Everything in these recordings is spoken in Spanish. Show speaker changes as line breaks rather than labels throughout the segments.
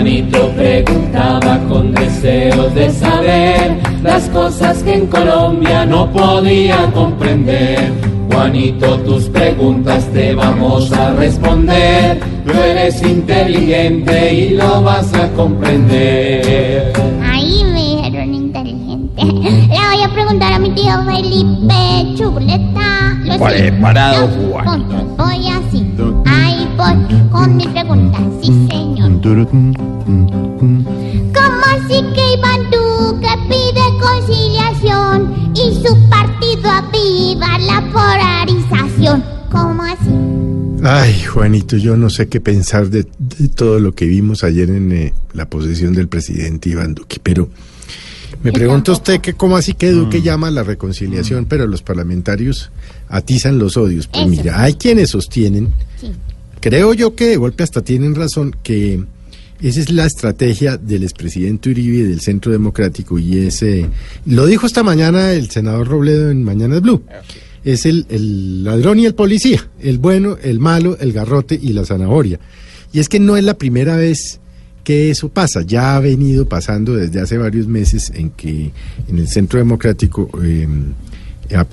Juanito preguntaba con deseos de saber las cosas que en Colombia no podían comprender. Juanito, tus preguntas te vamos a responder. Tú eres inteligente y lo vas a comprender.
Ahí me dijeron inteligente. Le voy a preguntar a mi tío Felipe Chuleta. Lo
Preparado,
siento.
Juan.
Punto. Voy así. Ahí voy con mi pregunta. Sí, señor. ¿Cómo así que Iván Duque pide conciliación y su partido aviva la polarización? ¿Cómo así?
Ay, Juanito, yo no sé qué pensar de, de todo lo que vimos ayer en eh, la posesión del presidente Iván Duque, pero me pregunta usted que cómo así que Duque llama a la reconciliación, pero los parlamentarios atizan los odios. Pues
Eso.
mira, hay quienes sostienen,
Sí.
Creo yo que de golpe hasta tienen razón, que esa es la estrategia del expresidente Uribe y del Centro Democrático y ese, lo dijo esta mañana el senador Robledo en Mañanas Blue. es el, el ladrón y el policía, el bueno, el malo, el garrote y la zanahoria. Y es que no es la primera vez que eso pasa, ya ha venido pasando desde hace varios meses en que en el centro democrático eh,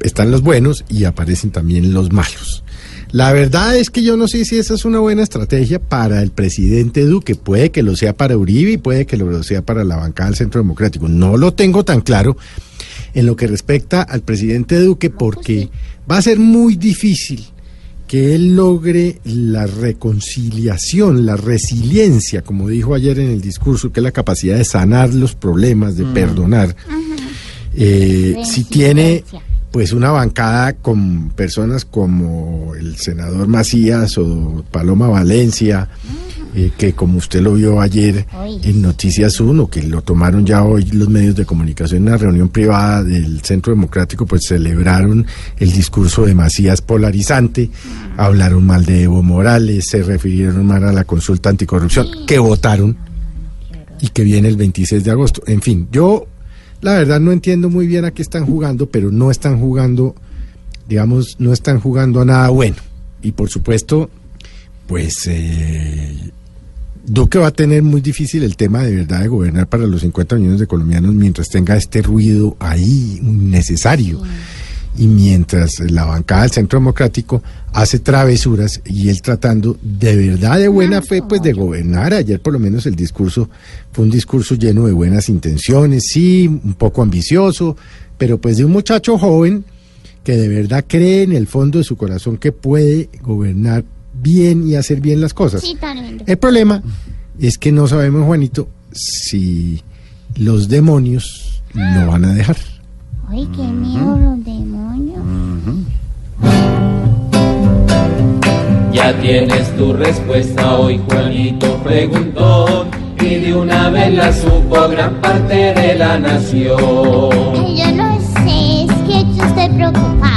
están los buenos y aparecen también los malos. La verdad es que yo no sé si esa es una buena estrategia para el presidente Duque. Puede que lo sea para Uribe y puede que lo sea para la bancada del Centro Democrático. No lo tengo tan claro en lo que respecta al presidente Duque porque va a ser muy difícil que él logre la reconciliación, la resiliencia, como dijo ayer en el discurso, que es la capacidad de sanar los problemas, de perdonar. Eh, si tiene. Pues una bancada con personas como el senador Macías o Paloma Valencia, eh, que como usted lo vio ayer en Noticias 1, que lo tomaron ya hoy los medios de comunicación en una reunión privada del Centro Democrático, pues celebraron el discurso de Macías polarizante, hablaron mal de Evo Morales, se refirieron mal a la consulta anticorrupción, que votaron y que viene el 26 de agosto. En fin, yo la verdad no entiendo muy bien a qué están jugando, pero no están jugando, digamos, no están jugando a nada bueno. Y por supuesto, pues eh, Duque va a tener muy difícil el tema de verdad de gobernar para los 50 millones de colombianos mientras tenga este ruido ahí innecesario. Y mientras la bancada del Centro Democrático hace travesuras y él tratando de verdad de buena fe pues de gobernar. Ayer por lo menos el discurso fue un discurso lleno de buenas intenciones, sí, un poco ambicioso, pero pues de un muchacho joven que de verdad cree en el fondo de su corazón que puede gobernar bien y hacer bien las cosas.
Sí.
El problema es que no sabemos, Juanito, si los demonios lo van a dejar.
Ay, qué miedo
Tienes tu respuesta hoy, Juanito preguntó. Y de una vez la supo gran parte de la nación.
Yo no sé, es que yo estoy preocupado.